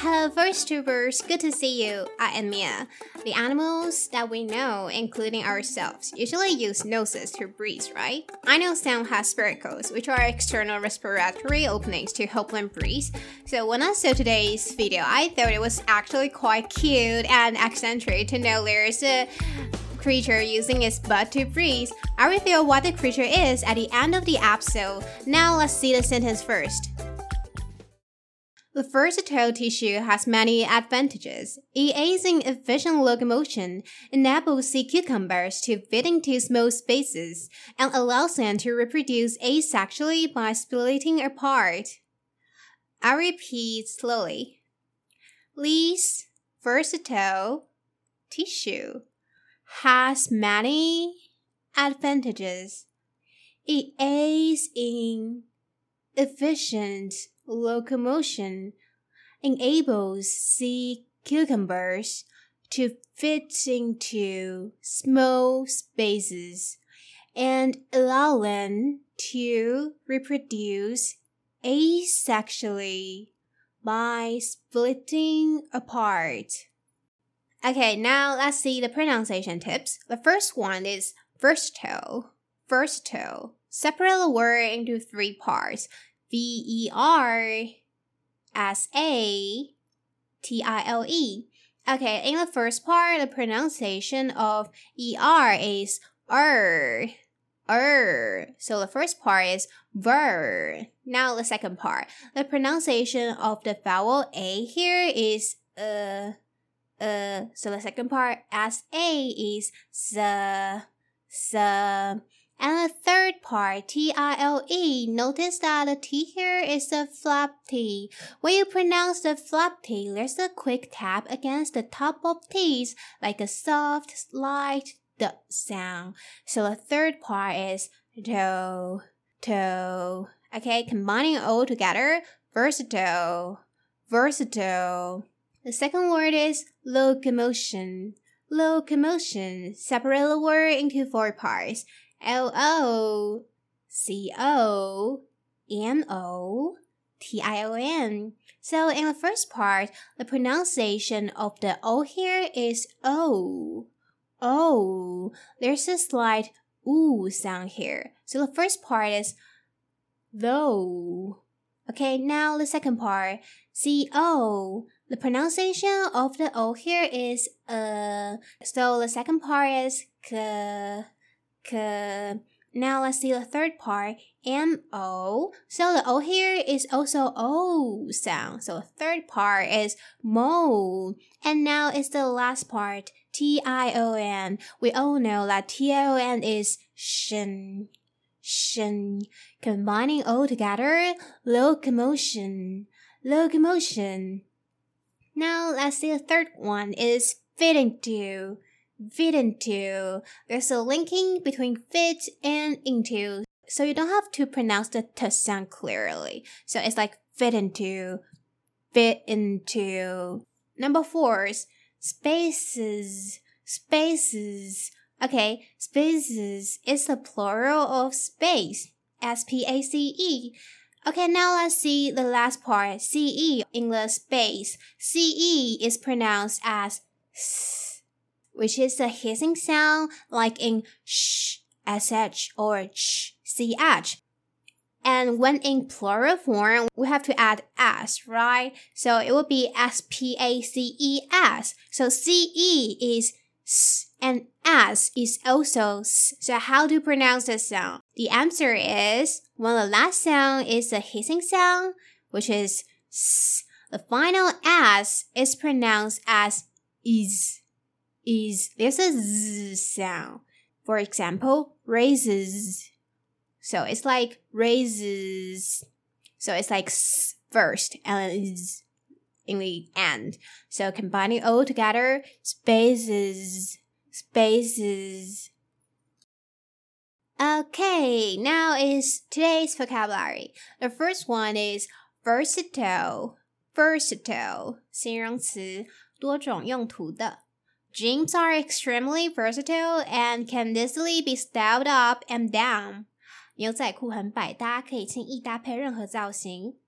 Hello, VoiceTubers. Good to see you. I am Mia. The animals that we know, including ourselves, usually use noses to breathe, right? I know some have spiracles, which are external respiratory openings to help them breathe. So when I saw today's video, I thought it was actually quite cute and eccentric to know there's a creature using its butt to breathe. I reveal what the creature is at the end of the episode. Now let's see the sentence first. The versatile tissue has many advantages. It aids in efficient locomotion, enables sea cucumbers to fit into small spaces, and allows them to reproduce asexually by splitting apart. I repeat slowly. This versatile tissue has many advantages. It aids in efficient locomotion enables sea cucumbers to fit into small spaces and allow them to reproduce asexually by splitting apart. Okay, now let's see the pronunciation tips. The first one is versatile. Versatile. Separate the word into three parts. V E R S A T I L E. Okay, in the first part, the pronunciation of ER is er, er. So the first part is ver. Now the second part, the pronunciation of the vowel A here is uh, uh. So the second part, S A is s, s. And the third part, T-I-L-E, notice that the T here is a flap T. When you pronounce the flap T, there's a quick tap against the top of T's, like a soft, slight the sound. So the third part is toe, toe. Okay, combining all together, versatile, versatile. The second word is locomotion. Locomotion. Separate the word into four parts. L O C O M O T I O N. So in the first part, the pronunciation of the O here is O. O. There's a slight oo sound here. So the first part is though. Okay, now the second part, C O. The pronunciation of the O here is uh. So the second part is k. Uh, now let's see the third part, M-O. So the O here is also O sound. So the third part is mo. And now it's the last part, T-I-O-N. We all know that T-I-O-N is shin. Shin. Combining all together, locomotion. Locomotion. Now let's see the third one is fitting into fit into. There's a linking between fit and into, so you don't have to pronounce the t sound clearly. So it's like fit into, fit into. Number four is spaces, spaces. Okay, spaces is the plural of space. S P A C E. Okay, now let's see the last part. C E in the space. C E is pronounced as s which is a hissing sound like in sh, sh, or ch, ch. And when in plural form, we have to add s, right? So it would be s p a c e s. So c e is s and s is also s. So how to pronounce this sound? The answer is when the last sound is a hissing sound, which is s. The final s is pronounced as is is there's a z sound. For example, raises. So it's like raises. So it's like s first and then z. in the end. So combining all together, spaces, spaces. Okay, now is today's vocabulary. The first one is versatile. Versatile 形容词，多种用途的。 Jeans are extremely versatile and can easily be styled up and down. 牛仔裤很百搭，可以轻易搭配任何造型。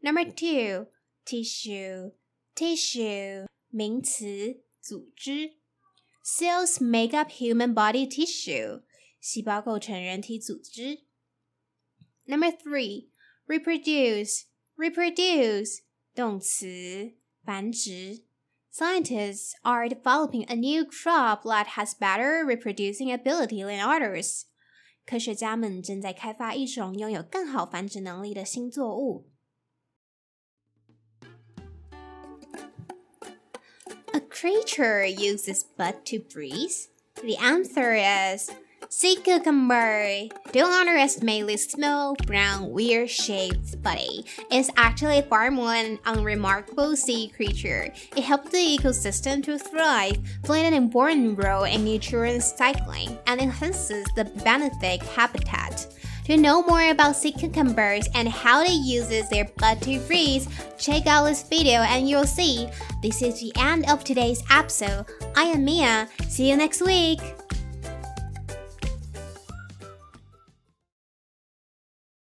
Number two, tissue, tissue 名词，组织。Cells make up human body tissue. 细胞构成人体组织。Number three, reproduce, reproduce 动词，繁殖。 Scientists are developing a new crop that has better reproducing ability than others. 科学家们正在开发一种拥有更好繁殖能力的新作物。A creature uses butt to breathe. The answer is Sea cucumber. Don't underestimate this small, brown, weird-shaped body. It's actually far more an unremarkable sea creature. It helps the ecosystem to thrive, playing an important role in nutrient cycling, and enhances the benthic habitat. To know more about sea cucumbers and how they use their blood to freeze, check out this video and you'll see. This is the end of today's episode. I am Mia. See you next week.